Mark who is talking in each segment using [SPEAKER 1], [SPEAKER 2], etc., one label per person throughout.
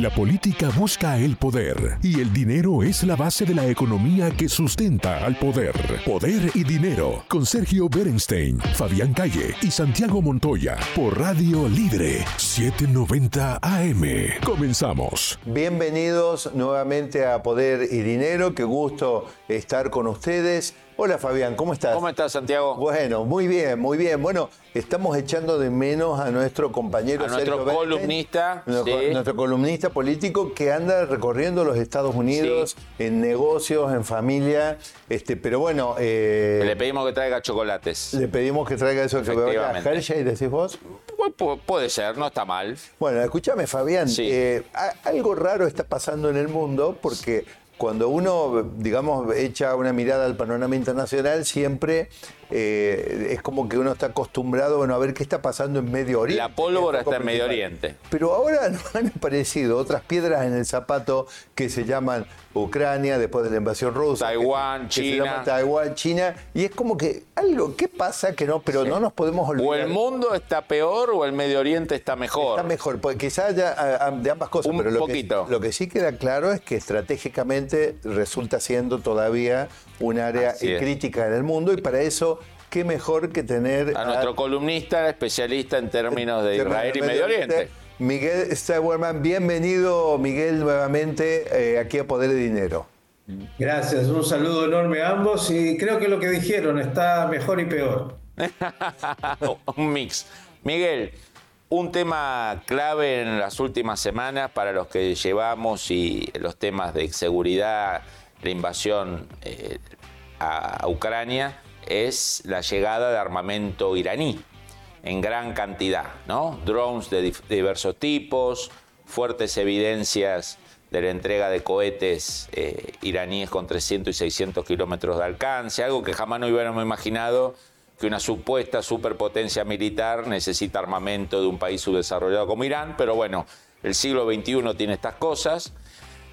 [SPEAKER 1] La política busca el poder y el dinero es la base de la economía que sustenta al poder. Poder y dinero con Sergio Berenstein, Fabián Calle y Santiago Montoya por Radio Libre 790 AM. Comenzamos.
[SPEAKER 2] Bienvenidos nuevamente a Poder y Dinero. Qué gusto estar con ustedes. Hola Fabián, ¿cómo estás?
[SPEAKER 3] ¿Cómo estás, Santiago?
[SPEAKER 2] Bueno, muy bien, muy bien. Bueno, estamos echando de menos a nuestro compañero
[SPEAKER 3] a nuestro columnista,
[SPEAKER 2] nuestro, columnista político que anda recorriendo los Estados Unidos en negocios, en familia. Este, pero bueno,
[SPEAKER 3] eh, le pedimos que traiga chocolates.
[SPEAKER 2] Le pedimos que traiga eso
[SPEAKER 3] que
[SPEAKER 2] Hershey, decís vos.
[SPEAKER 3] puede ser, no está mal.
[SPEAKER 2] Bueno, escúchame, Fabián. Eh, algo raro está pasando en el mundo porque cuando uno, digamos, echa una mirada al panorama internacional, siempre eh, es como que uno está acostumbrado bueno, a ver qué está pasando en Medio Oriente.
[SPEAKER 3] La pólvora está en Medio Oriente.
[SPEAKER 2] Pero ahora nos han aparecido otras piedras en el zapato que se llaman Ucrania, después de la invasión rusa.
[SPEAKER 3] Taiwán, China.
[SPEAKER 2] Taiwán, China. Y es como que algo, ¿qué pasa? Que no, pero no nos podemos olvidar.
[SPEAKER 3] O el mundo está peor o el Medio Oriente está mejor.
[SPEAKER 2] Está mejor, porque quizás haya de ambas cosas.
[SPEAKER 3] Un
[SPEAKER 2] pero lo
[SPEAKER 3] poquito.
[SPEAKER 2] Que, lo que sí queda claro es que estratégicamente resulta siendo todavía un área crítica en el mundo y para eso qué mejor que tener
[SPEAKER 3] a, nuestro columnista especialista en términos de Israel y Medio Oriente.
[SPEAKER 2] Miguel Stewerman, bienvenido Miguel nuevamente eh, aquí a Poder de Dinero.
[SPEAKER 4] Gracias, un saludo enorme a ambos y creo que lo que dijeron está mejor y peor.
[SPEAKER 3] un mix. Miguel, un tema clave en las últimas semanas para los que llevamos y los temas de seguridad, la invasión eh, a Ucrania es la llegada de armamento iraní en gran cantidad, ¿no? Drones de diversos tipos, fuertes evidencias de la entrega de cohetes eh, iraníes con 300 y 600 kilómetros de alcance, algo que jamás no hubiéramos imaginado que una supuesta superpotencia militar necesita armamento de un país subdesarrollado como Irán, pero bueno, el siglo XXI tiene estas cosas.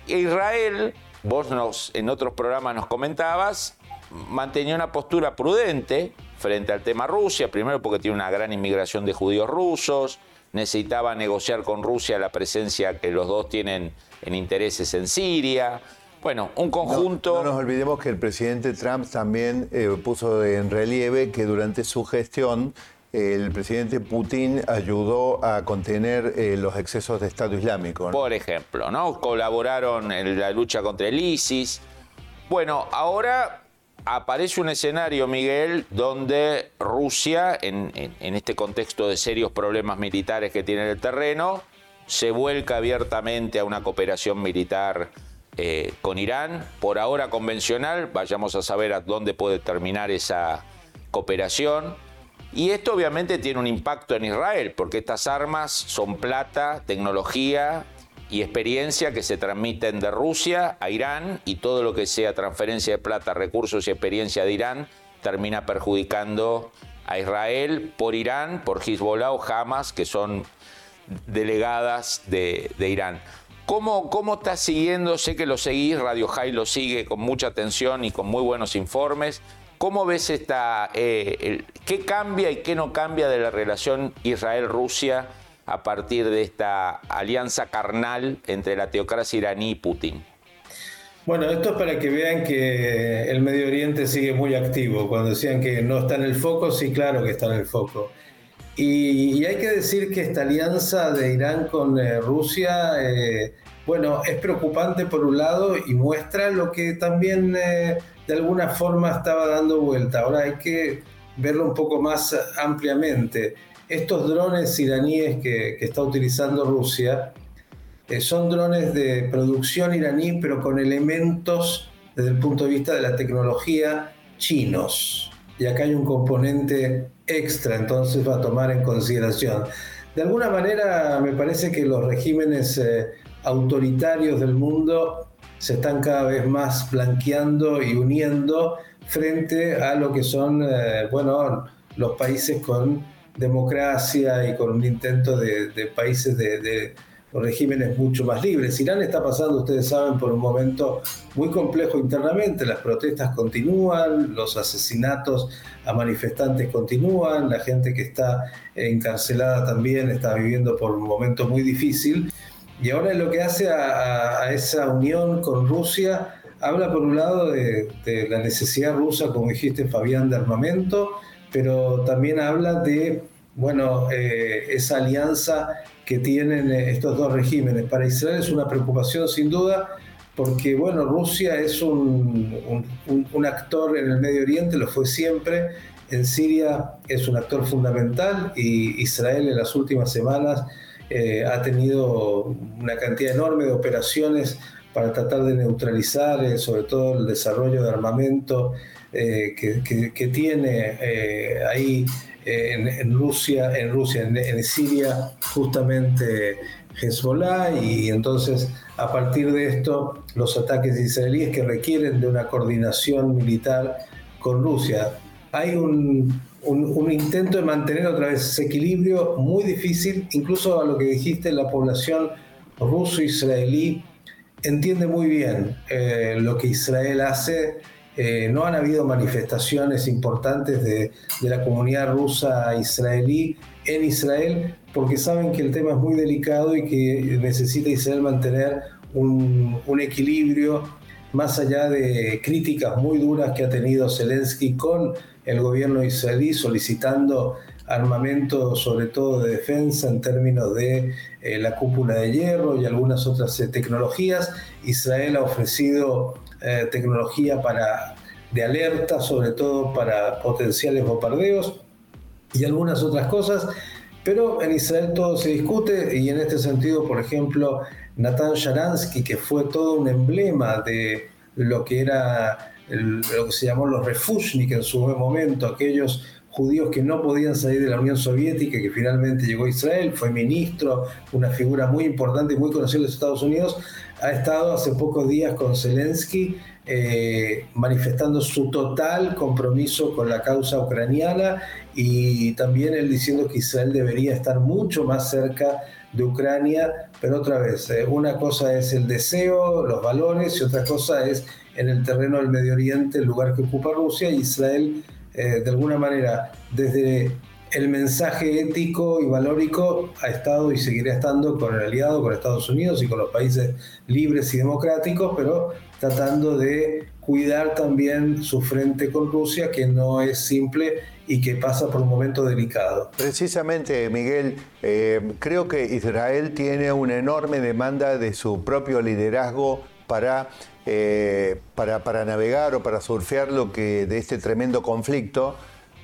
[SPEAKER 3] Israel, vos nos, en otros programas nos comentabas, mantenía una postura prudente frente al tema Rusia, primero porque tiene una gran inmigración de judíos rusos, necesitaba negociar con Rusia la presencia que los dos tienen en intereses en Siria. Bueno, un conjunto...
[SPEAKER 2] No, nos olvidemos que el presidente Trump también eh, puso en relieve que durante su gestión el presidente Putin ayudó a contener eh, los excesos de Estado Islámico.
[SPEAKER 3] Por ejemplo, ¿no? Colaboraron en la lucha contra el ISIS. Bueno, ahora aparece un escenario, Miguel, donde Rusia, en, este contexto de serios problemas militares que tiene en el terreno, se vuelca abiertamente a una cooperación militar eh, con Irán, por ahora convencional, vayamos a saber a dónde puede terminar esa cooperación. Y esto obviamente tiene un impacto en Israel, porque estas armas son plata, tecnología y experiencia que se transmiten de Rusia a Irán y todo lo que sea transferencia de plata, recursos y experiencia de Irán termina perjudicando a Israel por Irán, por Hezbollah o Hamas, que son delegadas de, Irán. ¿Cómo, ¿Cómo estás siguiendo? Sé que lo seguís, Radio High lo sigue con mucha atención y con muy buenos informes. ¿Cómo ves esta, eh, qué cambia y qué no cambia de la relación Israel-Rusia a partir de esta alianza carnal entre la teocracia iraní y Putin?
[SPEAKER 4] Bueno, esto es para que vean que el Medio Oriente sigue muy activo. Cuando decían que no está en el foco, sí, claro que está en el foco. Y, hay que decir que esta alianza de Irán con eh, Rusia, eh, bueno, es preocupante por un lado y muestra lo que también eh, de alguna forma estaba dando vuelta. Ahora hay que verlo un poco más ampliamente estos drones iraníes que, está utilizando Rusia eh, son drones de producción iraní, pero con elementos desde el punto de vista de la tecnología chinos. Y acá hay un componente extra, entonces va a tomar en consideración. De alguna manera me parece que los regímenes eh, autoritarios del mundo se están cada vez más blanqueando y uniendo frente a lo que son, eh, bueno, los países con democracia y con un intento de, países de, regímenes mucho más libres. Irán está pasando, ustedes saben, por un momento muy complejo internamente. Las protestas continúan, los asesinatos a manifestantes continúan, la gente que está encarcelada también está viviendo por un momento muy difícil. Y ahora lo que hace a, esa unión con Rusia, habla por un lado de, la necesidad rusa, como dijiste Fabián, de armamento, pero también habla de, bueno, eh, esa alianza que tienen estos dos regímenes. Para Israel es una preocupación sin duda, porque bueno, Rusia es un, un, actor en el Medio Oriente, lo fue siempre, en Siria es un actor fundamental y Israel en las últimas semanas eh, ha tenido una cantidad enorme de operaciones para tratar de neutralizar eh, sobre todo el desarrollo de armamento eh, que, tiene ahí en, Rusia, en Rusia, en Siria, justamente Hezbollah y entonces a partir de esto los ataques israelíes que requieren de una coordinación militar con Rusia. Hay un, intento de mantener otra vez ese equilibrio muy difícil, incluso a lo que dijiste, la población ruso-israelí entiende muy bien eh, lo que Israel hace. Eh, no han habido manifestaciones importantes de, la comunidad rusa israelí en Israel porque saben que el tema es muy delicado y que necesita Israel mantener un, equilibrio más allá de críticas muy duras que ha tenido Zelensky con el gobierno israelí solicitando armamento sobre todo de defensa en términos de eh, la cúpula de hierro y algunas otras eh, tecnologías. Israel ha ofrecido eh, tecnología para, de alerta, sobre todo para potenciales bombardeos y algunas otras cosas, pero en Israel todo se discute y en este sentido, por ejemplo, Natan Sharansky, que fue todo un emblema de lo que era lo que se llamó los refushnik en su momento, aquellos judíos que no podían salir de la Unión Soviética, que finalmente llegó a Israel, fue ministro, una figura muy importante y muy conocida en los Estados Unidos, ha estado hace pocos días con Zelensky eh, manifestando su total compromiso con la causa ucraniana y también él diciendo que Israel debería estar mucho más cerca de Ucrania, pero otra vez, eh, una cosa es el deseo, los valores y otra cosa es en el terreno del Medio Oriente, el lugar que ocupa Rusia, Israel eh, de alguna manera desde el mensaje ético y valórico ha estado y seguirá estando con el aliado, con Estados Unidos y con los países libres y democráticos, pero tratando de cuidar también su frente con Rusia, que no es simple y que pasa por un momento delicado.
[SPEAKER 2] Precisamente, Miguel, eh, creo que Israel tiene una enorme demanda de su propio liderazgo para, eh, para, para navegar o para surfear lo que de este tremendo conflicto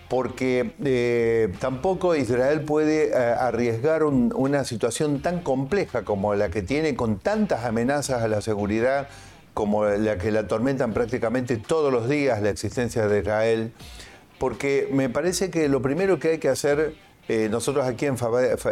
[SPEAKER 2] porque eh, tampoco Israel puede eh, arriesgar una situación tan compleja como la que tiene con tantas amenazas a la seguridad como la que la atormentan prácticamente todos los días la existencia de Israel, porque me parece que lo primero que hay que hacer nosotros aquí en,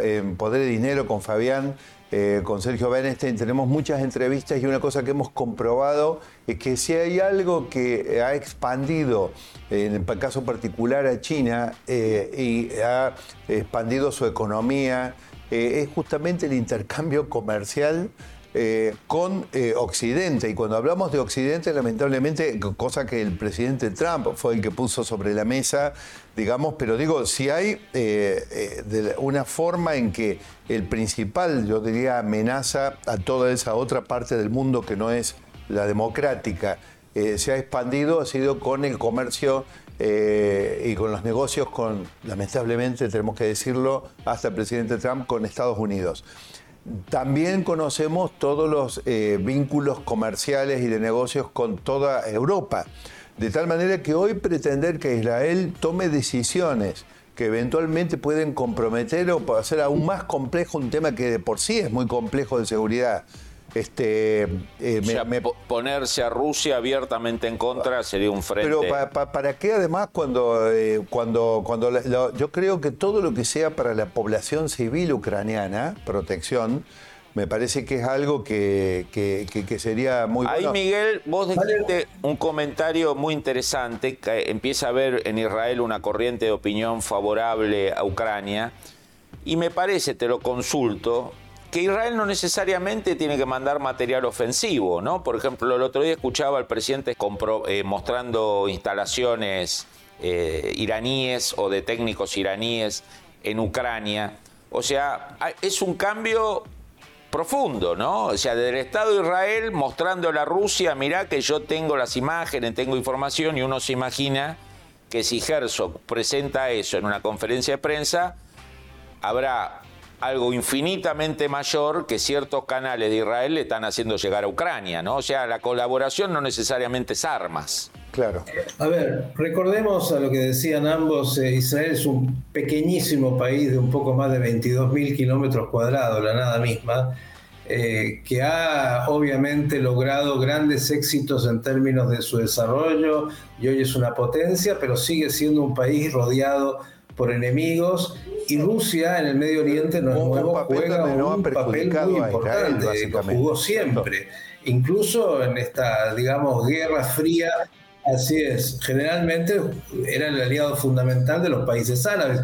[SPEAKER 2] en Poder y Dinero con Fabián eh, con Sergio Bernstein tenemos muchas entrevistas y una cosa que hemos comprobado es que si hay algo que ha expandido, en el caso particular a China, eh, y ha expandido su economía, eh, es justamente el intercambio comercial eh, con eh, Occidente. Y cuando hablamos de Occidente, lamentablemente, cosa que el presidente Trump fue el que puso sobre la mesa, digamos, pero digo, si hay eh, una forma en que el principal, yo diría, amenaza a toda esa otra parte del mundo que no es la democrática, se ha expandido, ha sido con el comercio y con los negocios con, lamentablemente tenemos que decirlo, hasta el presidente Trump con Estados Unidos. También conocemos todos los eh, vínculos comerciales y de negocios con toda Europa. De tal manera que hoy pretender que Israel tome decisiones que eventualmente pueden comprometer o hacer aún más complejo un tema que de por sí es muy complejo de seguridad, este,
[SPEAKER 3] eh, ponerse a Rusia abiertamente en contra sería un frente.
[SPEAKER 2] Pero ¿para qué además cuando, eh, cuando, cuando yo creo que todo lo que sea para la población civil ucraniana, protección, me parece que es algo que, sería muy
[SPEAKER 3] Ahí, Miguel, vos dijiste un comentario muy interesante, que empieza a haber en Israel una corriente de opinión favorable a Ucrania, y me parece, te lo consulto, que Israel no necesariamente tiene que mandar material ofensivo, ¿no? Por ejemplo, el otro día escuchaba al presidente eh, mostrando instalaciones eh, iraníes o de técnicos iraníes en Ucrania. O sea, es un cambio profundo, ¿no? O sea, del Estado de Israel mostrando a la Rusia, mirá que yo tengo las imágenes, tengo información y uno se imagina que si Herzog presenta eso en una conferencia de prensa, habrá algo infinitamente mayor que ciertos canales de Israel le están haciendo llegar a Ucrania, ¿no? O sea, la colaboración no necesariamente es armas.
[SPEAKER 4] Claro. A ver, recordemos a lo que decían ambos, eh, Israel es un pequeñísimo país de un poco más de 22.000 kilómetros cuadrados, la nada misma, eh, que ha obviamente logrado grandes éxitos en términos de su desarrollo y hoy es una potencia, pero sigue siendo un país rodeado por enemigos y Rusia en el Medio Oriente no juega un papel muy importante, lo jugó siempre, incluso en esta, digamos, guerra fría Así es, generalmente era el aliado fundamental de los países árabes.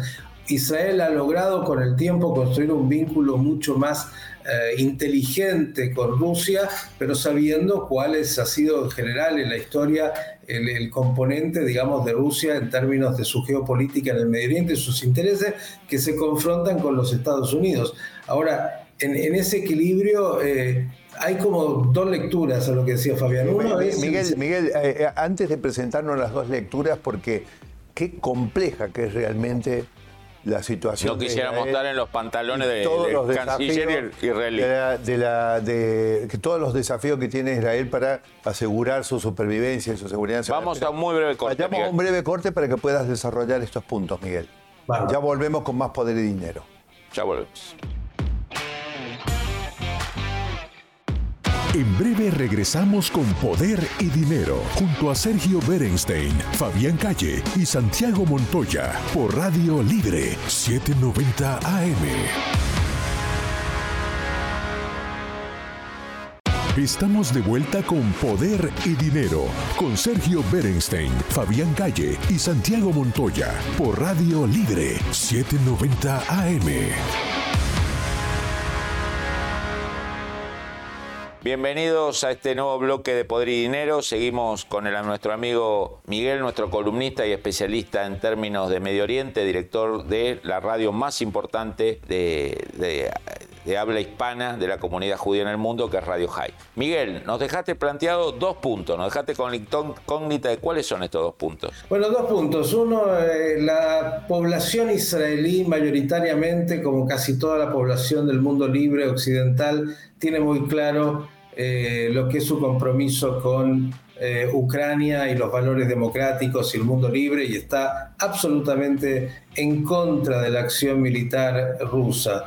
[SPEAKER 4] Israel ha logrado con el tiempo construir un vínculo mucho más eh, inteligente con Rusia, pero sabiendo cuál ha sido en general en la historia el, componente, digamos, de Rusia en términos de su geopolítica en el Medio Oriente, sus intereses que se confrontan con los Estados Unidos. Ahora, en, ese equilibrio, eh, hay como dos lecturas a lo que decía Fabián.
[SPEAKER 2] Miguel, Miguel, eh, antes de presentarnos las dos lecturas, porque qué compleja que es realmente la situación.
[SPEAKER 3] No quisiera estar en los pantalones de, del canciller israelí.
[SPEAKER 2] De, la, de, que todos los desafíos que tiene Israel para asegurar su supervivencia y su seguridad.
[SPEAKER 3] Vamos a un muy breve corte.
[SPEAKER 2] Vayamos a un breve corte para que puedas desarrollar estos puntos, Miguel. Ya volvemos con más poder y dinero.
[SPEAKER 3] Ya volvemos.
[SPEAKER 1] En breve regresamos con Poder y Dinero junto a Sergio Berenstein, Fabián Calle y Santiago Montoya por Radio Libre 790 AM. Estamos de vuelta con Poder y Dinero con Sergio Berenstein, Fabián Calle y Santiago Montoya por Radio Libre 790 AM.
[SPEAKER 3] Bienvenidos a este nuevo bloque de Poder y Dinero. Seguimos con el, nuestro amigo Miguel, nuestro columnista y especialista en términos de Medio Oriente, director de la radio más importante de, habla hispana de la comunidad judía en el mundo, que es Radio High. Miguel, nos dejaste planteado dos puntos, nos dejaste con la incógnita de cuáles son estos dos puntos.
[SPEAKER 4] Bueno, dos puntos. Uno, eh, la población israelí mayoritariamente, como casi toda la población del mundo libre occidental, tiene muy claro eh, lo que es su compromiso con eh, Ucrania y los valores democráticos y el mundo libre y está absolutamente en contra de la acción militar rusa.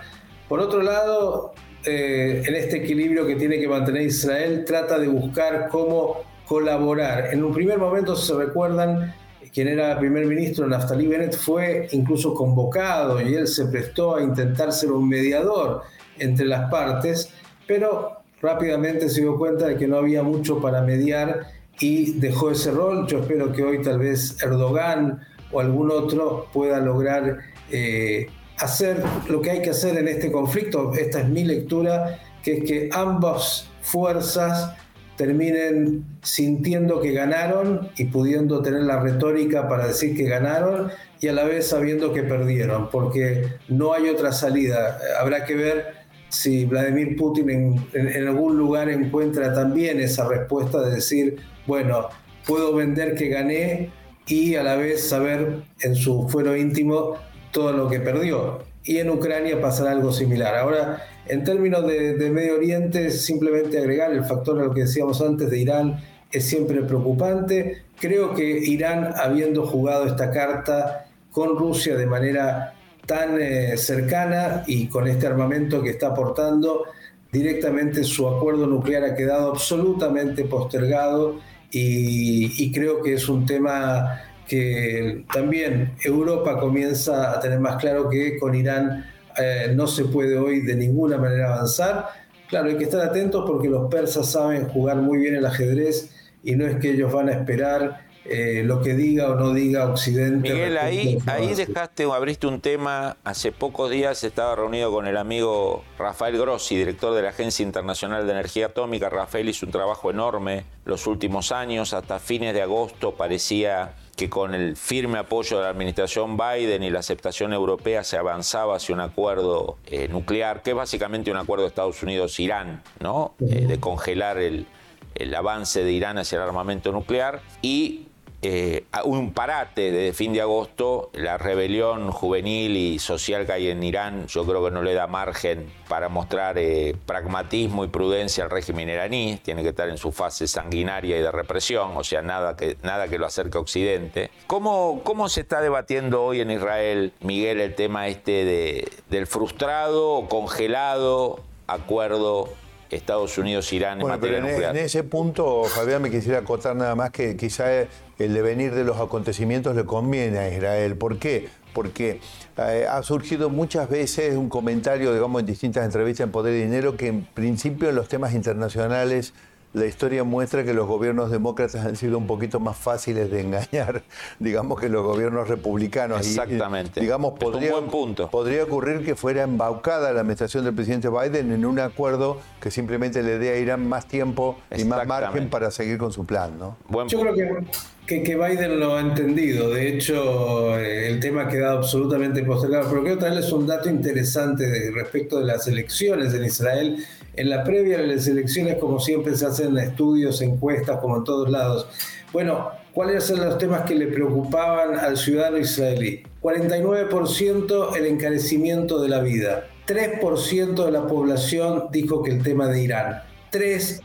[SPEAKER 4] Por otro lado, eh, en este equilibrio que tiene que mantener Israel, trata de buscar cómo colaborar. En un primer momento, si se recuerdan, quien era primer ministro, Naftali Bennett, fue incluso convocado y él se prestó a intentar ser un mediador entre las partes pero rápidamente se dio cuenta de que no había mucho para mediar y dejó ese rol. Yo espero que hoy tal vez Erdogan o algún otro pueda lograr eh, hacer lo que hay que hacer en este conflicto. Esta es mi lectura, que es que ambas fuerzas terminen sintiendo que ganaron y pudiendo tener la retórica para decir que ganaron y a la vez sabiendo que perdieron, porque no hay otra salida. Habrá que ver si Vladimir Putin en, algún lugar encuentra también esa respuesta de decir, bueno, puedo vender que gané y a la vez saber en su fuero íntimo todo lo que perdió. Y en Ucrania pasará algo similar. Ahora, en términos de, Medio Oriente, simplemente agregar el factor a lo que decíamos antes de Irán es siempre preocupante. Creo que Irán, habiendo jugado esta carta con Rusia de manera tan eh, cercana y con este armamento que está aportando, directamente su acuerdo nuclear ha quedado absolutamente postergado y, creo que es un tema que también Europa comienza a tener más claro que con Irán eh, no se puede hoy de ninguna manera avanzar. Claro, hay que estar atentos porque los persas saben jugar muy bien el ajedrez y no es que ellos van a esperar eh, lo que diga o no diga Occidente.
[SPEAKER 3] Miguel, ahí, ahí dejaste, abriste un tema, hace pocos días estaba reunido con el amigo Rafael Grossi, director de la Agencia Internacional de Energía Atómica. Rafael hizo un trabajo enorme los últimos años, hasta fines de agosto parecía que con el firme apoyo de la administración Biden y la aceptación europea se avanzaba hacia un acuerdo eh, nuclear, que es básicamente un acuerdo de Estados Unidos-Irán, ¿no? Eh, de congelar el, el avance de Irán hacia el armamento nuclear y eh, un parate desde fin de agosto, la rebelión juvenil y social que hay en Irán, yo creo que no le da margen para mostrar eh, pragmatismo y prudencia al régimen iraní, tiene que estar en su fase sanguinaria y de represión, o sea, nada que, nada que lo acerque a Occidente. ¿Cómo, ¿Cómo se está debatiendo hoy en Israel, Miguel, el tema este de, del frustrado o congelado acuerdo Estados Unidos-Irán en materia
[SPEAKER 2] en,
[SPEAKER 3] nuclear.
[SPEAKER 2] En ese punto, Fabián, me quisiera acotar nada más que quizá el devenir de los acontecimientos le conviene a Israel. ¿Por qué? Porque eh, ha surgido muchas veces un comentario, digamos, en distintas entrevistas en Poder y Dinero, que en principio en los temas internacionales la historia muestra que los gobiernos demócratas han sido un poquito más fáciles de engañar, digamos, que los gobiernos republicanos.
[SPEAKER 3] Exactamente.
[SPEAKER 2] digamos, podría,
[SPEAKER 3] un buen punto.
[SPEAKER 2] podría ocurrir que fuera embaucada la administración del presidente Biden en un acuerdo que simplemente le dé a Irán más tiempo y más margen para seguir con su plan, ¿no?
[SPEAKER 4] Yo creo que, que, Biden lo ha entendido. De hecho, eh, el tema ha quedado absolutamente postergado. Pero quiero traerles un dato interesante respecto de las elecciones en Israel en la previa de las elecciones, como siempre, se hacen estudios, encuestas, como en todos lados. Bueno, ¿cuáles eran los temas que le preocupaban al ciudadano israelí? 49% el encarecimiento de la vida. 3% de la población dijo que el tema de Irán. 3%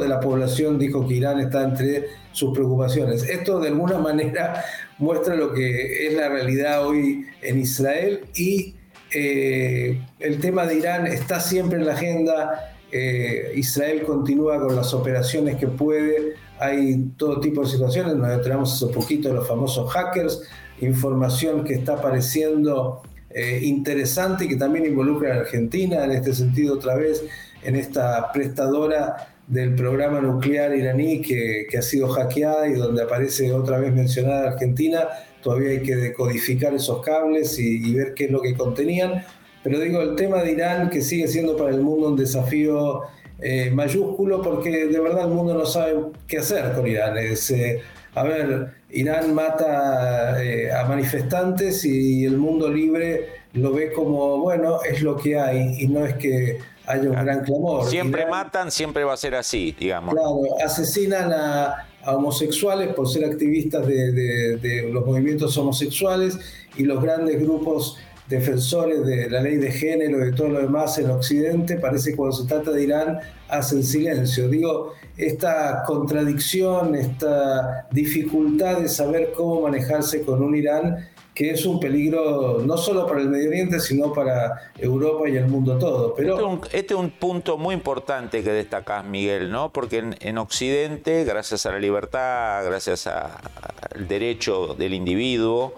[SPEAKER 4] de la población dijo que Irán está entre sus preocupaciones. Esto de alguna manera muestra lo que es la realidad hoy en Israel y eh, el tema de Irán está siempre en la agenda. Eh, Israel continúa con las operaciones que puede. Hay todo tipo de situaciones. Nos tenemos hace poquito los famosos hackers, información que está apareciendo eh, interesante y que también involucra a Argentina, en este sentido, otra vez, en esta prestadora del programa nuclear iraní que, que ha sido hackeada y donde aparece otra vez mencionada Argentina todavía hay que decodificar esos cables y, ver qué es lo que contenían. Pero digo, el tema de Irán, que sigue siendo para el mundo un desafío eh, mayúsculo, porque de verdad el mundo no sabe qué hacer con Irán. Es, eh, a ver, Irán mata eh, a manifestantes y el mundo libre lo ve como, bueno, es lo que hay y no es que haya un gran clamor.
[SPEAKER 3] Siempre matan, siempre va a ser así, digamos.
[SPEAKER 4] Claro, asesinan a, a homosexuales por ser activistas de, los movimientos homosexuales y los grandes grupos defensores de la ley de género y de todo lo demás en Occidente, parece que cuando se trata de Irán hacen silencio. Digo, esta contradicción, esta dificultad de saber cómo manejarse con un Irán que es un peligro no solo para el Medio Oriente, sino para Europa y el mundo todo. Pero...
[SPEAKER 3] Este, es un, punto muy importante que destacás, Miguel, ¿no? Porque en, Occidente, gracias a la libertad, gracias al derecho del individuo,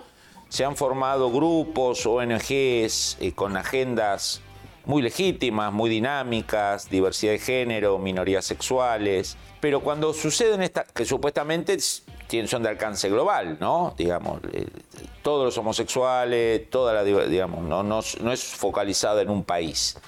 [SPEAKER 3] se han formado grupos, ONGs, eh, con agendas muy legítimas, muy dinámicas, diversidad de género, minorías sexuales, pero cuando suceden estas, que supuestamente son de alcance global, ¿no? Digamos, eh, todos los homosexuales, toda la, digamos, no, no, no es focalizada en un país.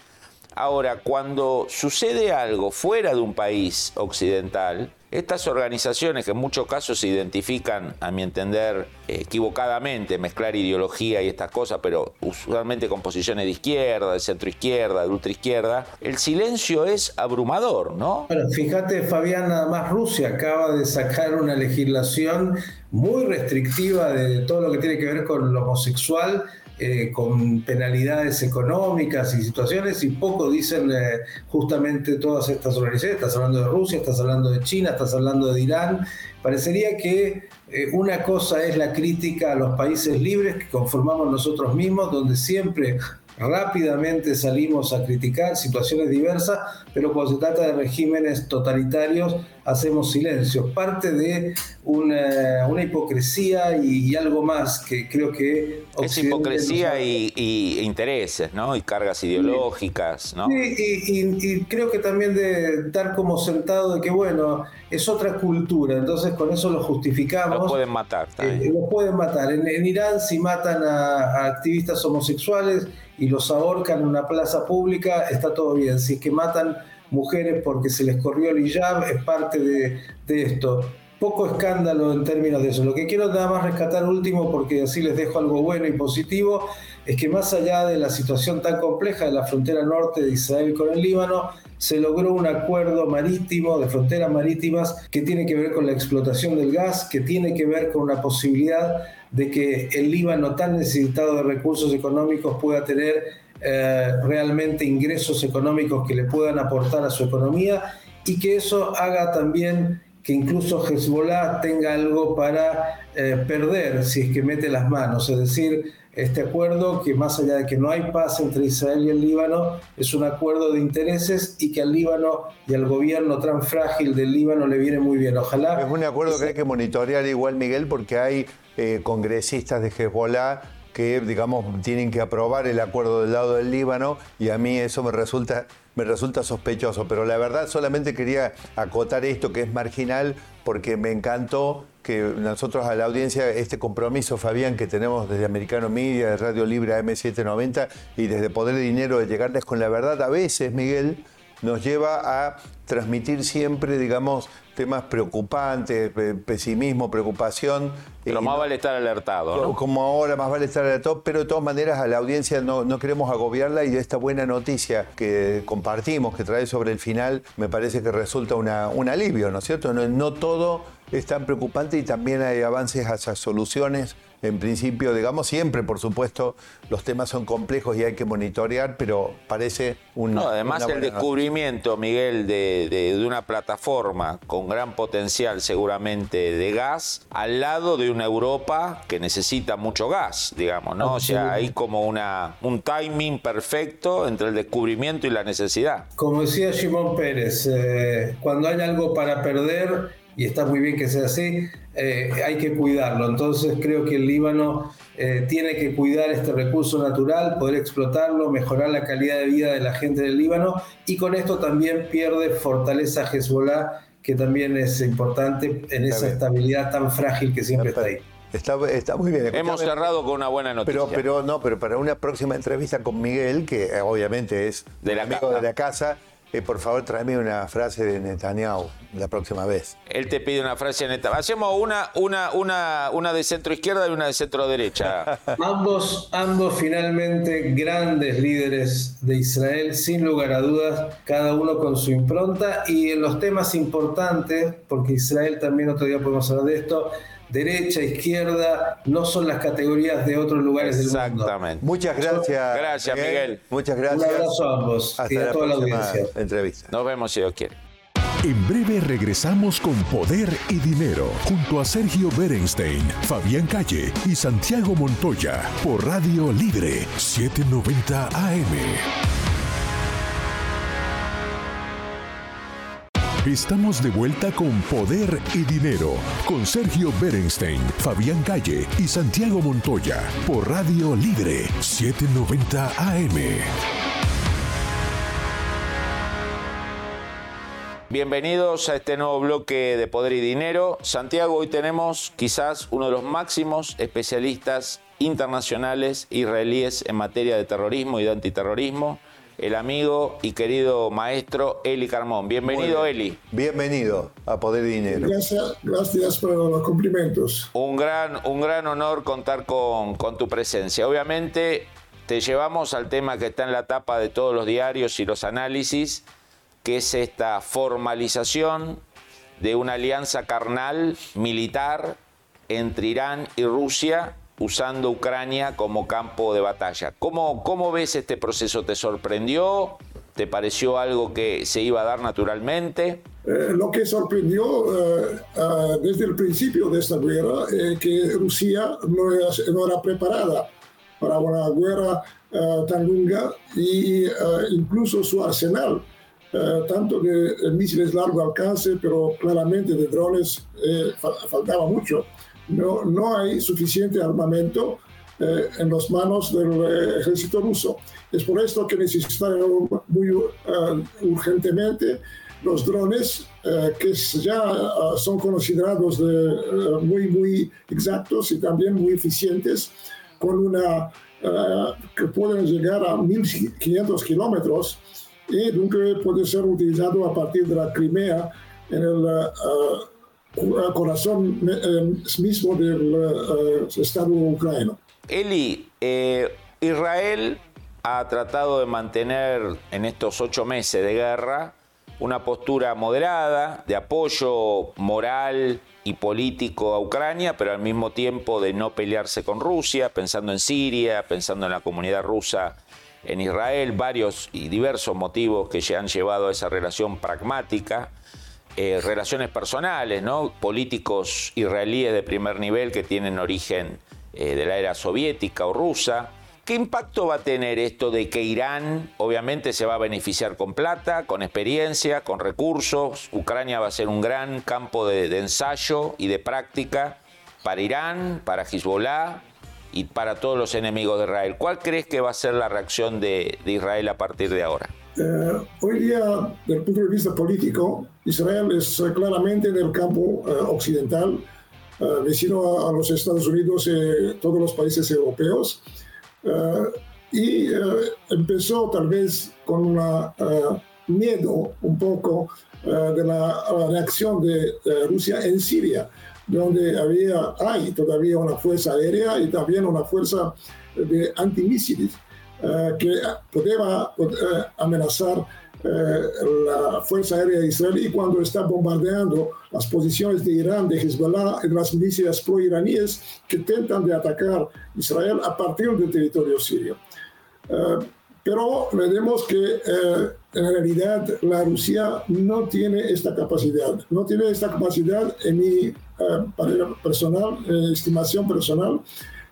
[SPEAKER 3] Ahora, cuando sucede algo fuera de un país occidental, estas organizaciones que en muchos casos se identifican, a mi entender, equivocadamente, mezclar ideología y estas cosas, pero usualmente con posiciones de izquierda, de centro izquierda, de ultra izquierda, el silencio es abrumador, ¿no?
[SPEAKER 4] Bueno, fíjate, Fabián, nada más Rusia acaba de sacar una legislación muy restrictiva de todo lo que tiene que ver con lo homosexual eh, con penalidades económicas y situaciones y poco dicen eh, justamente todas estas organizaciones. Estás hablando de Rusia, estás hablando de China, estás hablando de Irán. Parecería que eh, una cosa es la crítica a los países libres que conformamos nosotros mismos, donde siempre rápidamente salimos a criticar situaciones diversas, pero cuando se trata de regímenes totalitarios hacemos silencio. Parte de una, hipocresía y, algo más que creo que...
[SPEAKER 3] Es hipocresía y, intereses, ¿no? Y cargas ideológicas, ¿no?
[SPEAKER 4] y, creo que también de dar como sentado de que, bueno, es otra cultura, entonces con eso lo justificamos.
[SPEAKER 3] Lo pueden matar también. Eh,
[SPEAKER 4] lo pueden matar. En, Irán si matan a activistas homosexuales y los ahorcan en una plaza pública, está todo bien. Si es que matan mujeres porque se les corrió el hijab, es parte de, esto. Poco escándalo en términos de eso. Lo que quiero nada más rescatar último, porque así les dejo algo bueno y positivo, es que más allá de la situación tan compleja de la frontera norte de Israel con el Líbano, se logró un acuerdo marítimo, de fronteras marítimas, que tiene que ver con la explotación del gas, que tiene que ver con una posibilidad de que el Líbano tan necesitado de recursos económicos pueda tener eh, realmente ingresos económicos que le puedan aportar a su economía y que eso haga también que incluso Hezbollah tenga algo para eh, perder si es que mete las manos. Es decir, este acuerdo que más allá de que no hay paz entre Israel y el Líbano, es un acuerdo de intereses y que al Líbano y al gobierno tan frágil del Líbano le viene muy bien. Ojalá...
[SPEAKER 2] Es un acuerdo que hay que monitorear igual, Miguel, porque hay eh, congresistas de Hezbollah que, digamos, tienen que aprobar el acuerdo del lado del Líbano y a mí eso me resulta, me resulta sospechoso. Pero la verdad solamente quería acotar esto que es marginal porque me encantó que nosotros a la audiencia este compromiso, Fabián, que tenemos desde Americano Media, de Radio Libre AM790 y desde Poder de Dinero de llegarles con la verdad, a veces, Miguel, nos lleva a transmitir siempre, digamos, temas preocupantes, pesimismo, preocupación.
[SPEAKER 3] Pero más vale estar alertado, ¿no?
[SPEAKER 2] Como ahora, más vale estar alertado, pero de todas maneras a la audiencia no, no queremos agobiarla y esta buena noticia que compartimos, que trae sobre el final, me parece que resulta una, un alivio, ¿no es cierto? No, no todo es tan preocupante y también hay avances hacia soluciones en principio, digamos, siempre, por supuesto, los temas son complejos y hay que monitorear, pero parece un...
[SPEAKER 3] No, además el descubrimiento, Miguel, de, una plataforma con gran potencial seguramente de gas, al lado de una Europa que necesita mucho gas, digamos, ¿no? O sea, hay como una, un timing perfecto entre el descubrimiento y la necesidad.
[SPEAKER 4] Como decía Simón Pérez, eh, cuando hay algo para perder, y está muy bien que sea así, eh, hay que cuidarlo. Entonces creo que el Líbano eh, tiene que cuidar este recurso natural, poder explotarlo, mejorar la calidad de vida de la gente del Líbano y con esto también pierde fortaleza Hezbollah, que también es importante en esa estabilidad tan frágil que siempre está ahí.
[SPEAKER 2] Está, muy bien.
[SPEAKER 3] Hemos cerrado con una buena noticia.
[SPEAKER 2] Pero, pero no, pero para una próxima entrevista con Miguel, que eh, obviamente es de la amigo de la casa, eh, por favor, tráeme una frase de Netanyahu la próxima vez.
[SPEAKER 3] Él te pide una frase de Netanyahu. Hacemos una, una, una, una de centro izquierda y una de centro derecha.
[SPEAKER 4] ambos, ambos finalmente grandes líderes de Israel, sin lugar a dudas, cada uno con su impronta y en los temas importantes, porque Israel también otro día podemos hablar de esto, derecha, izquierda, no son las categorías de otros lugares del mundo.
[SPEAKER 3] Exactamente.
[SPEAKER 2] Muchas gracias.
[SPEAKER 3] Gracias, Miguel.
[SPEAKER 2] Muchas gracias.
[SPEAKER 4] Un abrazo a ambos y a toda la audiencia.
[SPEAKER 2] Entrevista.
[SPEAKER 3] Nos vemos si Dios quiere.
[SPEAKER 1] En breve regresamos con Poder y Dinero junto a Sergio Berenstein, Fabián Calle y Santiago Montoya por Radio Libre 790 AM. Estamos de vuelta con Poder y Dinero, con Sergio Berenstein, Fabián Calle y Santiago Montoya, por Radio Libre 790 AM.
[SPEAKER 3] Bienvenidos a este nuevo bloque de Poder y Dinero. Santiago, hoy tenemos quizás uno de los máximos especialistas internacionales israelíes en materia de terrorismo y de antiterrorismo el amigo y querido maestro Eli Carmón. Bienvenido, Eli.
[SPEAKER 2] Bienvenido a Poder y Dinero.
[SPEAKER 5] Gracias, gracias por los cumplimientos.
[SPEAKER 3] Un gran, un gran honor contar con, con tu presencia. Obviamente te llevamos al tema que está en la tapa de todos los diarios y los análisis, que es esta formalización de una alianza carnal militar entre Irán y Rusia usando Ucrania como campo de batalla. ¿Cómo, ¿Cómo ves este proceso? ¿Te sorprendió? ¿Te pareció algo que se iba a dar naturalmente?
[SPEAKER 5] Eh, lo que sorprendió eh, eh, desde el principio de esta guerra es que Rusia no era, no era preparada para una guerra tan lunga y incluso su arsenal tanto de misiles largo alcance, pero claramente de drones faltaba mucho. No, no hay suficiente armamento eh, en las manos del eh, ejército ruso. Es por esto que necesitaron muy eh, urgentemente los drones que ya son considerados de, muy, muy exactos y también muy eficientes, con una que pueden llegar a 1500 kilómetros y nunca puede ser utilizado a partir de la Crimea en el corazón mismo del Estado ucraniano.
[SPEAKER 3] Eli, eh, Israel ha tratado de mantener en estos ocho meses de guerra una postura moderada, de apoyo moral y político a Ucrania, pero al mismo tiempo de no pelearse con Rusia, pensando en Siria, pensando en la comunidad rusa en Israel, varios y diversos motivos que han llevado a esa relación pragmática. Eh, relaciones personales, ¿no? políticos israelíes de primer nivel que tienen origen eh, de la era soviética o rusa. ¿Qué impacto va a tener esto de que Irán obviamente se va a beneficiar con plata, con experiencia, con recursos? Ucrania va a ser un gran campo de, ensayo y de práctica para Irán, para Hezbollah y para todos los enemigos de Israel. ¿Cuál crees que va a ser la reacción de, Israel a partir de ahora?
[SPEAKER 5] Eh, hoy día, desde el punto de vista político, Israel es eh, claramente en el campo occidental uh, vecino a, los Estados Unidos eh, todos los países europeos. Eh, y empezó tal vez con un miedo un poco de la, reacción de Rusia en Siria, donde había, hay todavía una fuerza aérea y también una fuerza de antimisiles que podía amenazar eh, la Fuerza Aérea Israelí cuando está bombardeando las posiciones de Irán, de Hezbollah y las milicias pro-iraníes que intentan de atacar Israel a partir del territorio sirio. Eh, pero vemos que eh, en realidad la Rusia no tiene esta capacidad, no tiene esta capacidad en mi personal, estimación personal,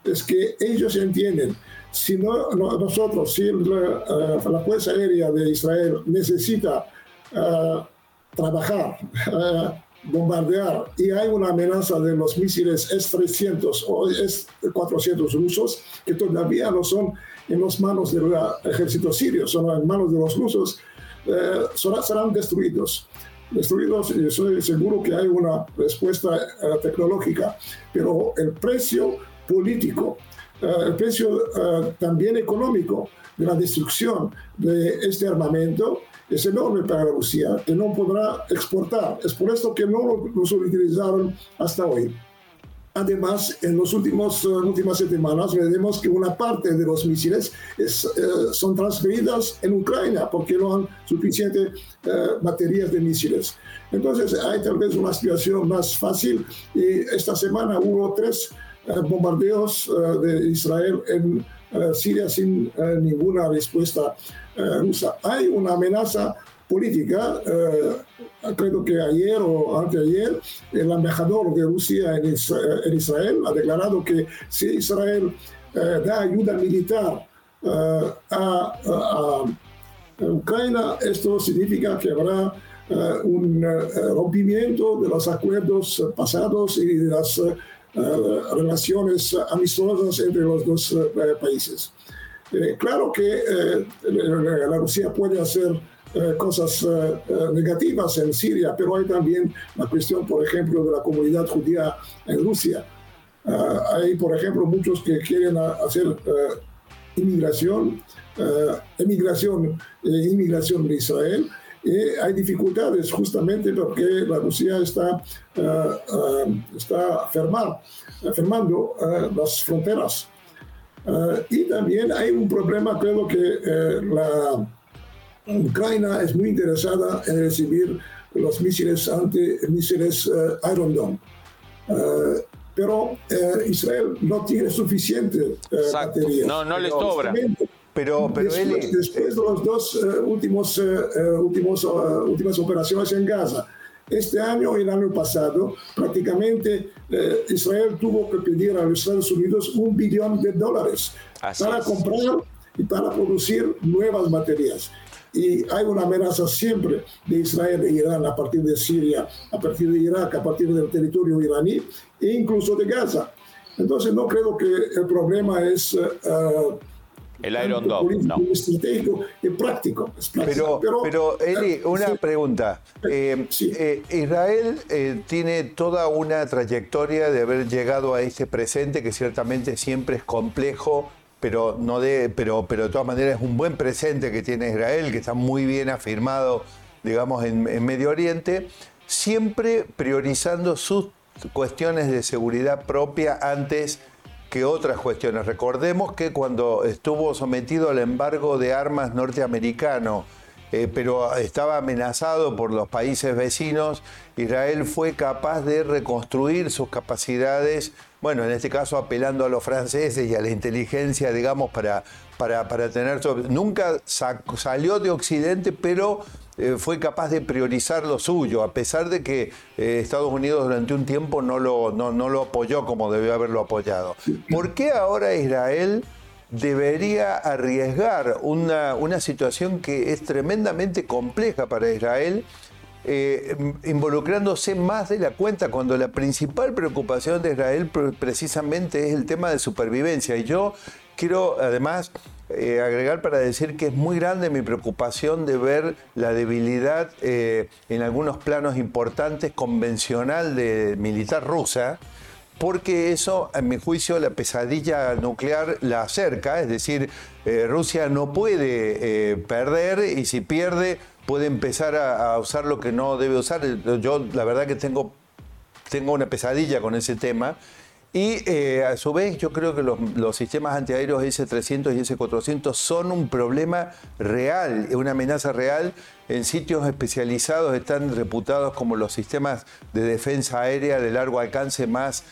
[SPEAKER 5] es que ellos entienden. Si no, nosotros, si la, uh, Fuerza Aérea de Israel necesita uh, trabajar, uh, bombardear, y hay una amenaza de los misiles S-300 o S-400 rusos, que todavía no son en las manos del ejército sirio, son en manos de los rusos, serán destruidos. Destruidos y estoy seguro que hay una respuesta tecnológica, pero el precio político eh, el precio eh, también económico de la destrucción de este armamento es enorme para Rusia, que no podrá exportar. Es por esto que no lo, utilizaron hasta hoy. Además, en las últimas, semanas vemos que una parte de los misiles es, son transferidas en Ucrania porque no han suficientes baterías de misiles. Entonces hay tal vez una situación más fácil y esta semana hubo tres eh, bombardeos eh, de Israel en eh, Siria sin ninguna respuesta rusa. Hay una amenaza política. creo que ayer o anteayer el embajador de Rusia en Israel, ha declarado que si Israel da ayuda militar a, Ucrania, esto significa que habrá un rompimiento de los acuerdos pasados y de las eh, relaciones amistosas entre los dos eh, países. Eh, claro que la Rusia puede hacer cosas negativas en Siria, pero hay también la cuestión, por ejemplo, de la comunidad judía en Rusia. hay, por ejemplo, muchos que quieren hacer inmigración, emigración e inmigración de Israel, y hay dificultades justamente porque la Rusia está, uh, uh, está fermar, fermando uh, las fronteras. Y también hay un problema, creo que la Ucrania es muy interesada en recibir los misiles antimisiles Iron Dome. pero Israel no tiene suficiente baterías.
[SPEAKER 3] No, no le sobra.
[SPEAKER 5] Pero, pero después, él, después de las dos uh, últimos, uh, últimos, uh, últimas operaciones en Gaza Este año y el año pasado, prácticamente eh, Israel tuvo que pedir a los Estados Unidos un billón de dólares para comprar y para producir nuevas materias. Y hay una amenaza siempre de Israel e Irán a partir de Siria, a partir de Irak, a partir del territorio iraní e incluso de Gaza. Entonces no creo que el problema es... Uh,
[SPEAKER 3] el Iron Dome, no.
[SPEAKER 5] Estratégico y práctico.
[SPEAKER 2] Pero, pero, Eli, eh, una pregunta. Eh, eh, Israel tiene toda una trayectoria de haber llegado a este presente que ciertamente siempre es complejo, pero, no de, pero, pero de todas maneras es un buen presente que tiene Israel, que está muy bien afirmado, digamos, en, en Medio Oriente, siempre priorizando sus cuestiones de seguridad propia antes que otras cuestiones. Recordemos que cuando estuvo sometido al embargo de armas norteamericano, eh, pero estaba amenazado por los países vecinos, Israel fue capaz de reconstruir sus capacidades, bueno, en este caso apelando a los franceses y a la inteligencia, digamos, para, para, para tener... Nunca salió de Occidente, pero eh, fue capaz de priorizar lo suyo, a pesar de que eh, Estados Unidos durante un tiempo no lo, no, lo apoyó como debió haberlo apoyado. ¿Por qué ahora Israel debería arriesgar una, una situación que es tremendamente compleja para Israel? Eh, involucrándose más de la cuenta cuando la principal preocupación de Israel precisamente es el tema de supervivencia. Y yo quiero además eh, agregar para decir que es muy grande mi preocupación de ver la debilidad eh, en algunos planos importantes convencional de militar rusa, porque eso, en mi juicio, la pesadilla nuclear la acerca, es decir, Rusia no puede perder y si pierde puede empezar a, usar lo que no debe usar. Yo la verdad que tengo, tengo una pesadilla con ese tema y eh, a su vez yo creo que los, sistemas antiaéreos S-300 y S-400 son un problema real, una amenaza real. En sitios especializados están reputados como los sistemas de defensa aérea de largo alcance más,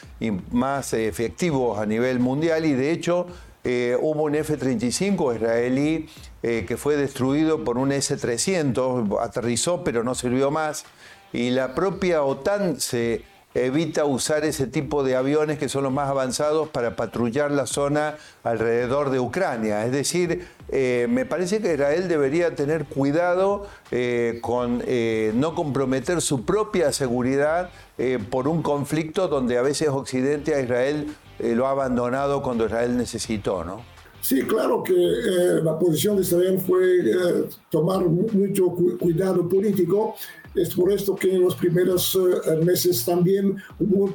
[SPEAKER 2] más efectivos a nivel mundial y de hecho eh, hubo un F-35 israelí eh, que fue destruido por un S-300, aterrizó pero no sirvió más y la propia OTAN se evita usar ese tipo de aviones que son los más avanzados para patrullar la zona alrededor de Ucrania. Es decir, eh, me parece que Israel debería tener cuidado eh, con eh, no comprometer su propia seguridad por un conflicto donde a veces Occidente a Israel lo ha abandonado cuando Israel necesitó, ¿no?
[SPEAKER 5] Sí, claro que la posición de Israel fue tomar mucho cuidado político es por esto que en los primeros eh, meses también hubo eh,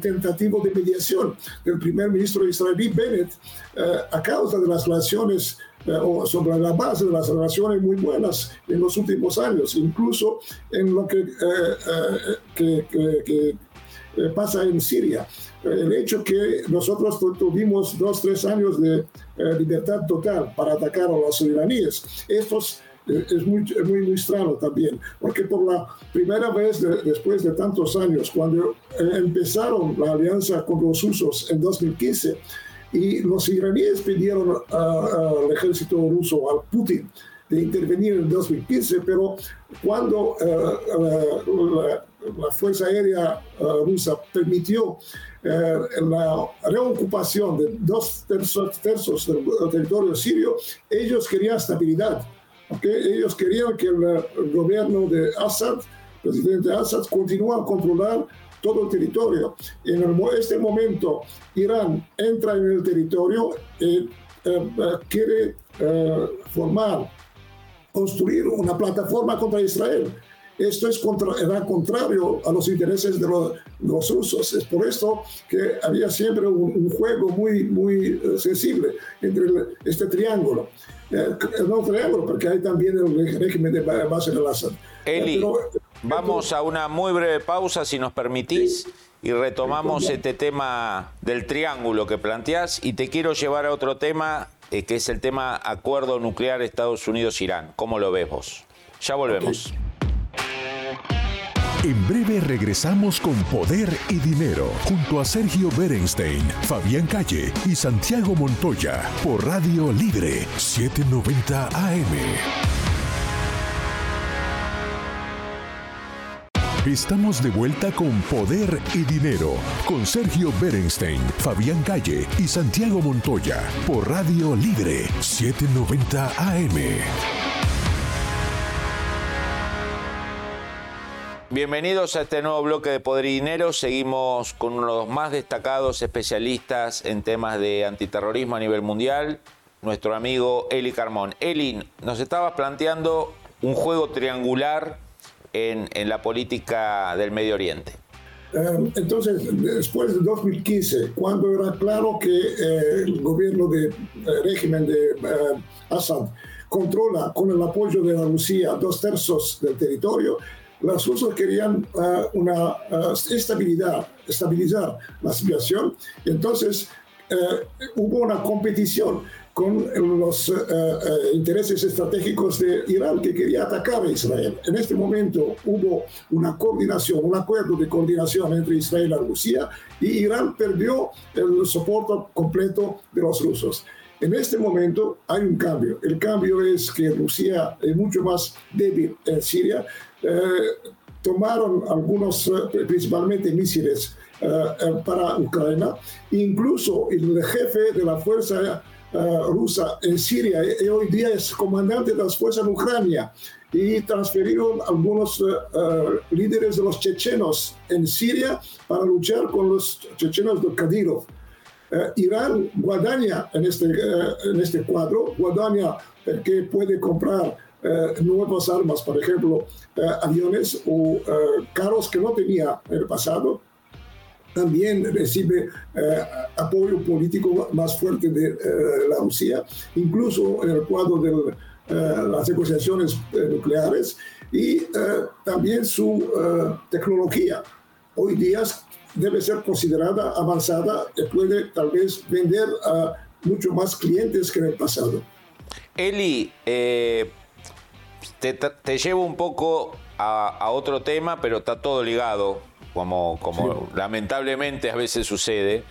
[SPEAKER 5] tentativo de mediación del primer ministro israelí Bennett eh, a causa de las relaciones o sobre la base de las relaciones muy buenas en los últimos años, incluso en lo que, que, pasa en Siria. El hecho que nosotros tuvimos dos, tres años de libertad total para atacar a los iraníes, estos es muy, muy, extraño también, porque por la primera vez después de tantos años, cuando eh, empezaron la alianza con los rusos en 2015, y los iraníes pidieron al ejército ruso, al Putin, de intervenir en 2015, pero cuando eh, la, Fuerza Aérea eh, rusa permitió la reocupación de dos tercios, tercios del territorio sirio, ellos querían estabilidad ellos querían que el, gobierno de Assad, presidente Assad, continúe a controlar todo el territorio. En este momento, Irán entra en el territorio y eh, eh, quiere eh, formar, construir una plataforma contra Israel. Esto es contra, era contrario a los intereses de los, rusos. Es por esto que había siempre un, juego muy, muy sensible entre este triángulo. Eh, no triángulo, porque hay también el régimen de base de Assad.
[SPEAKER 3] Eli, vamos a una muy breve pausa, si nos permitís. y retomamos este tema del triángulo que planteás y te quiero llevar a otro tema eh, que es el tema acuerdo nuclear Estados Unidos-Irán. ¿Cómo lo ves vos? Ya volvemos.
[SPEAKER 1] En breve regresamos con Poder y Dinero junto a Sergio Berenstein, Fabián Calle y Santiago Montoya por Radio Libre 790 AM. Estamos de vuelta con Poder y Dinero, con Sergio Berenstein, Fabián Calle y Santiago Montoya, por Radio Libre 790 AM.
[SPEAKER 3] Bienvenidos a este nuevo bloque de Poder y Dinero. Seguimos con uno de los más destacados especialistas en temas de antiterrorismo a nivel mundial, nuestro amigo Eli Carmón. Eli, nos estabas planteando un juego triangular en, la política del Medio Oriente.
[SPEAKER 5] Eh, entonces, después de 2015, cuando era claro que eh, el gobierno de eh, régimen de Assad controla con el apoyo de la Rusia dos tercios del territorio, los rusos querían una estabilidad, estabilizar la situación. Entonces, hubo una competición con los eh, eh, intereses estratégicos de Irán que quería atacar a Israel. En este momento hubo una coordinación, un acuerdo de coordinación entre Israel y Rusia y Irán perdió el soporte completo de los rusos. En este momento hay un cambio. El cambio es que Rusia es mucho más débil en Siria. Eh, tomaron algunos, principalmente misiles, para Ucrania. Incluso el jefe de la fuerza eh, rusa en Siria hoy día es comandante de las fuerzas en Ucrania y transfirieron algunos eh, eh, líderes de los chechenos en Siria para luchar con los chechenos de Kadyrov. Irán guadaña en este, en este cuadro, guadaña que puede comprar nuevas armas, por ejemplo, aviones o carros que no tenía en el pasado, también recibe eh, apoyo político más fuerte de eh, la Rusia, incluso en el cuadro de eh, las negociaciones nucleares y también su tecnología. Hoy día debe ser considerada avanzada y puede tal vez vender a mucho más clientes que en el pasado.
[SPEAKER 3] Eli, te, te, llevo un poco a, a otro tema, pero está todo ligado como, como lamentablemente a veces sucede,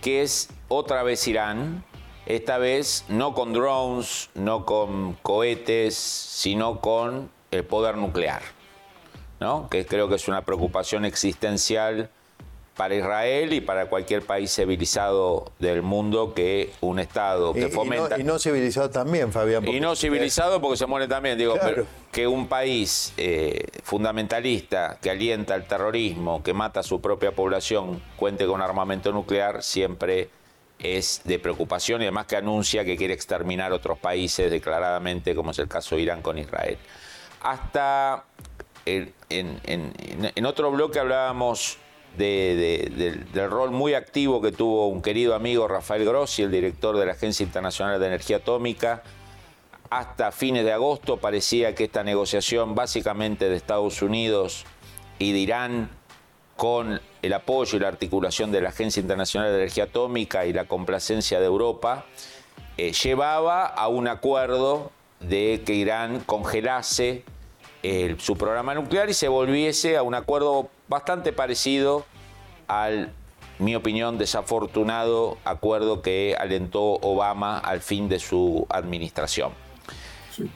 [SPEAKER 3] que es otra vez Irán, esta vez no con drones, no con cohetes, sino con el poder nuclear, ¿no? que creo que es una preocupación existencial para Israel y para cualquier país civilizado del mundo que un Estado que fomenta.
[SPEAKER 2] Y no, civilizado también, Fabián.
[SPEAKER 3] Y no civilizado porque se muere también, digo, pero que un país eh, fundamentalista que alienta el terrorismo, que mata a su propia población, cuente con armamento nuclear, siempre es de preocupación y además que anuncia que quiere exterminar otros países declaradamente, como es el caso de Irán con Israel. Hasta en, en otro bloque hablábamos del rol muy activo que tuvo un querido amigo Rafael Grossi, el director de la Agencia Internacional de Energía Atómica. Hasta fines de agosto parecía que esta negociación básicamente de Estados Unidos y de Irán con el apoyo y la articulación de la Agencia Internacional de Energía Atómica y la complacencia de Europa, eh, llevaba a un acuerdo de que Irán congelase su programa nuclear y se volviese a un acuerdo bastante parecido al, mi opinión, desafortunado acuerdo que alentó Obama al fin de su administración.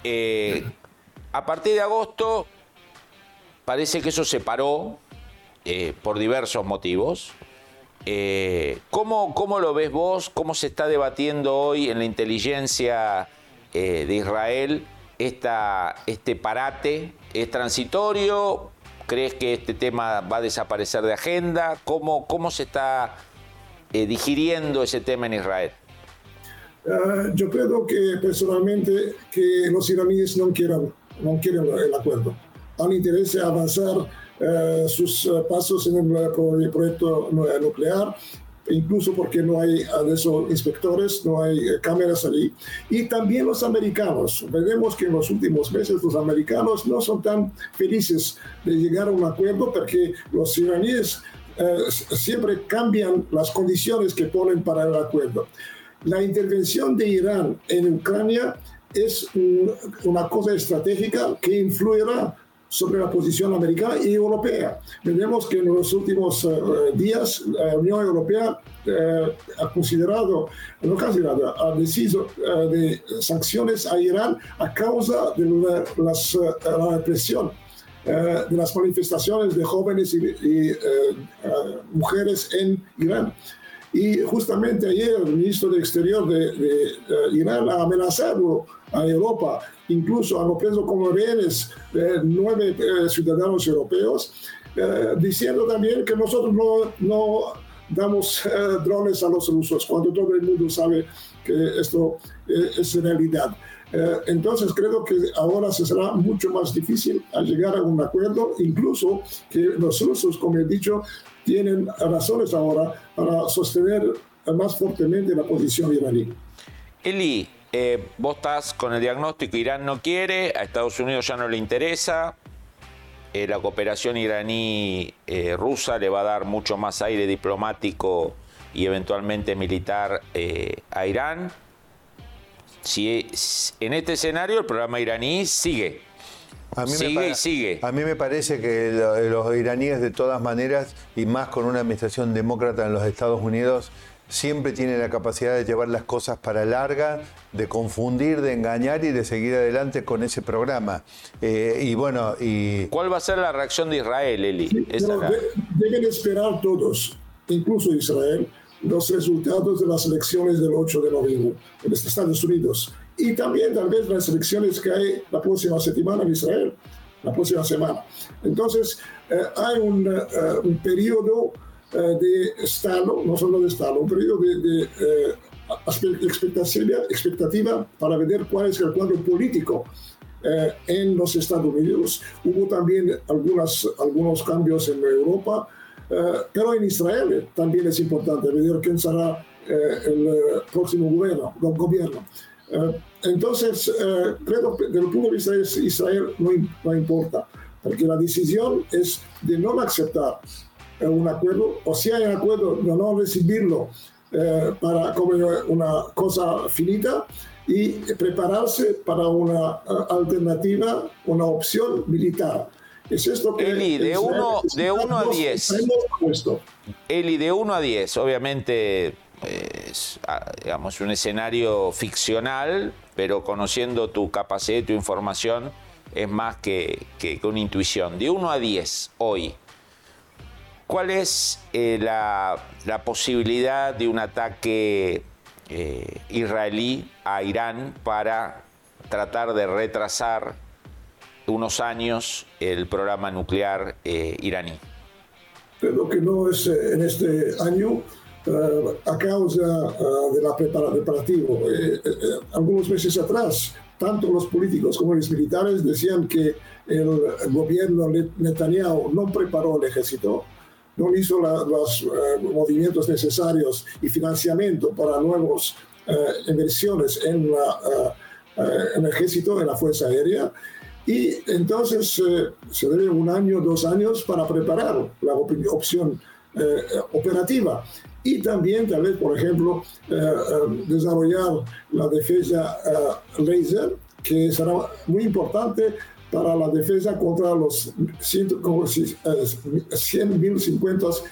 [SPEAKER 3] Eh, a partir de agosto parece que eso se paró eh, por diversos motivos. Eh, ¿cómo, ¿cómo, lo ves vos? ¿Cómo se está debatiendo hoy en la inteligencia de Israel esta, este parate? ¿Es transitorio? ¿Crees que este tema va a desaparecer de agenda? ¿Cómo, cómo se está eh, digiriendo ese tema en Israel?
[SPEAKER 5] Ah, yo creo que personalmente que los iraníes no quieren, no quieren el acuerdo. Han interés en avanzar eh, sus eh, pasos en el proyecto nuclear incluso porque no hay esos inspectores, no hay eh, cámaras allí. Y también los americanos. Veremos que en los últimos meses los americanos no son tan felices de llegar a un acuerdo porque los iraníes eh, siempre cambian las condiciones que ponen para el acuerdo. La intervención de Irán en Ucrania es una cosa estratégica que influirá sobre la posición americana y europea. Vemos que en los últimos eh, días la Unión Europea eh, ha considerado, no considerado, ha decidido eh, de sanciones a Irán a causa de la, represión de las manifestaciones de jóvenes y, mujeres en Irán. Y justamente ayer el ministro de Exterior de, Irán ha amenazado a Europa, incluso han preso como rehenes nueve ciudadanos europeos, diciendo también que nosotros no, no damos drones a los rusos, cuando todo el mundo sabe que esto es realidad. Eh, entonces creo que ahora se será mucho más difícil llegar a un acuerdo, incluso que los rusos, como he dicho, tienen razones ahora para sostener más fuertemente la posición iraní.
[SPEAKER 3] Eli, eh, vos estás con el diagnóstico, Irán no quiere, a Estados Unidos ya no le interesa, eh, la cooperación iraní-rusa le va a dar mucho más aire diplomático y eventualmente militar a Irán si en este escenario el programa iraní sigue. Sigue y sigue.
[SPEAKER 2] A mí me parece que los iraníes de todas maneras, y más con una administración demócrata en los Estados Unidos, siempre tienen la capacidad de llevar las cosas para larga, de confundir, de engañar y de seguir adelante con ese programa. Eh, y bueno, y...
[SPEAKER 3] ¿Cuál va a ser la reacción de Israel, Eli?
[SPEAKER 5] deben esperar todos, incluso Israel, los resultados de las elecciones del 8 de noviembre en los Estados Unidos y también tal vez las elecciones que hay la próxima semana en Israel, la próxima semana. Entonces, eh, hay un, eh, un periodo eh, de estado, no solo de estado, un periodo de, de expectativa, expectativa para ver cuál es el cuadro político en los Estados Unidos. Hubo también algunas, algunos cambios en Europa eh, pero en Israel también es importante ver quién será eh, el eh, próximo gobierno. gobierno. Entonces, creo que desde el punto de vista de Israel no, no, importa, porque la decisión es de no aceptar un acuerdo, o si hay un acuerdo, de no recibirlo para como una cosa finita y prepararse para una alternativa, una opción militar.
[SPEAKER 3] Es esto que Eli, de 1 de uno a 10. Eli, de 1 a 10, obviamente es ah, digamos, un escenario ficcional, pero conociendo tu capacidad y tu información es más que, que, una intuición. De 1 a 10 hoy, ¿cuál es eh, la, la, posibilidad de un ataque eh, israelí a Irán para tratar de retrasar unos años el programa nuclear eh, iraní.
[SPEAKER 5] Creo que no es en este año a causa de la preparativo. algunos meses atrás, tanto los políticos como los militares decían que el gobierno Netanyahu no preparó el ejército, no hizo los movimientos necesarios y financiamiento para nuevas inversiones en, en el ejército, en la fuerza aérea y entonces eh, se debe un año, dos años para preparar la opción eh, operativa. Y también, tal vez, por ejemplo, eh, desarrollar la defensa laser, que será muy importante para la defensa contra los 100.050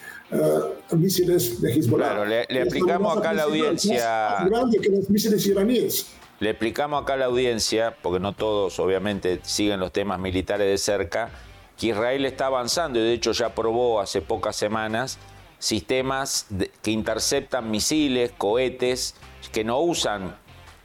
[SPEAKER 5] misiles de Hezbollah.
[SPEAKER 3] Claro, le, le explicamos acá a la audiencia.
[SPEAKER 5] Más grande que los misiles iraníes.
[SPEAKER 3] Le explicamos acá a la audiencia, porque no todos obviamente siguen los temas militares de cerca, que Israel está avanzando y de hecho ya probó hace pocas semanas sistemas que interceptan misiles, cohetes, que no usan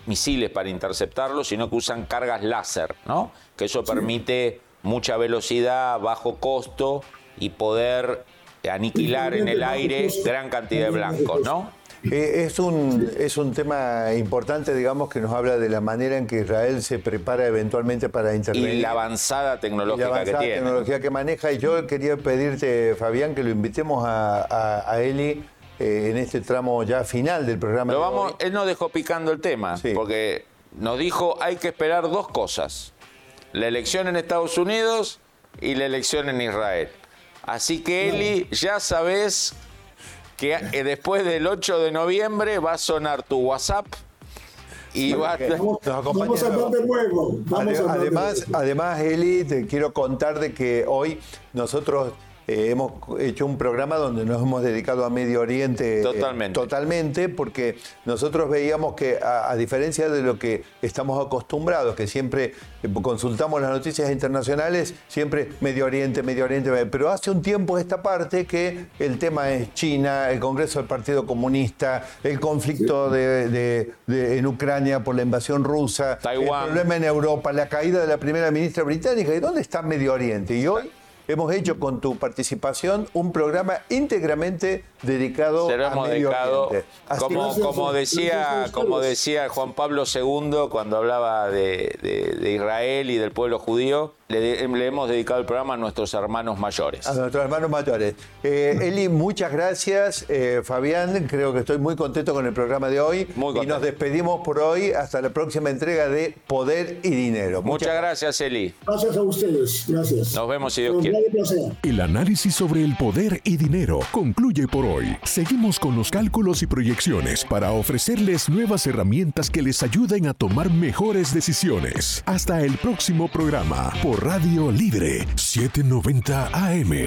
[SPEAKER 3] misiles para interceptarlos, sino que usan cargas láser, ¿no? Que eso permite mucha velocidad, bajo costo y poder aniquilar en el aire gran cantidad de blancos, ¿no?
[SPEAKER 2] Eh, es, un, es un tema importante, digamos, que nos habla de la manera en que Israel se prepara eventualmente para intervenir.
[SPEAKER 3] Y la avanzada tecnología la avanzada que
[SPEAKER 2] tecnología que maneja. Y yo quería pedirte, Fabián, que lo invitemos a, Eli eh, en este tramo ya final del programa.
[SPEAKER 3] vamos, él nos dejó picando el tema, porque nos dijo hay que esperar dos cosas. La elección en Estados Unidos y la elección en Israel. Así que Eli, ya sabes que eh, después del 8 de noviembre va a sonar tu WhatsApp y va a...
[SPEAKER 5] Vamos, a hablar de nuevo.
[SPEAKER 2] además, además, Eli, te quiero contar de que hoy nosotros eh, hemos hecho un programa donde nos hemos dedicado a Medio Oriente
[SPEAKER 3] totalmente,
[SPEAKER 2] totalmente porque nosotros veíamos que a, diferencia de lo que estamos acostumbrados, que siempre consultamos las noticias internacionales, siempre Medio Oriente, Medio Oriente, pero hace un tiempo esta parte que el tema es China, el Congreso del Partido Comunista, el conflicto de, en Ucrania por la invasión rusa,
[SPEAKER 3] Taiwán.
[SPEAKER 2] el problema en Europa, la caída de la primera ministra británica, ¿y dónde está Medio Oriente? Y hoy hemos hecho con tu participación un programa íntegramente dedicado a Medio Oriente.
[SPEAKER 3] como, como, decía, como decía Juan Pablo II cuando hablaba de Israel y del pueblo judío, le, hemos dedicado el programa a nuestros hermanos mayores.
[SPEAKER 2] A nuestros hermanos mayores. Eh, Eli, muchas gracias. Eh, Fabián, creo que estoy muy contento con el programa de hoy.
[SPEAKER 3] Muy
[SPEAKER 2] y nos despedimos por hoy hasta la próxima entrega de Poder y Dinero.
[SPEAKER 3] Muchas, gracias, Eli.
[SPEAKER 5] Gracias a ustedes. Gracias.
[SPEAKER 3] Nos vemos si Dios quiere.
[SPEAKER 1] El análisis sobre el poder y dinero concluye por hoy. Seguimos con los cálculos y proyecciones para ofrecerles nuevas herramientas que les ayuden a tomar mejores decisiones. Hasta el próximo programa por Radio Libre 790 AM.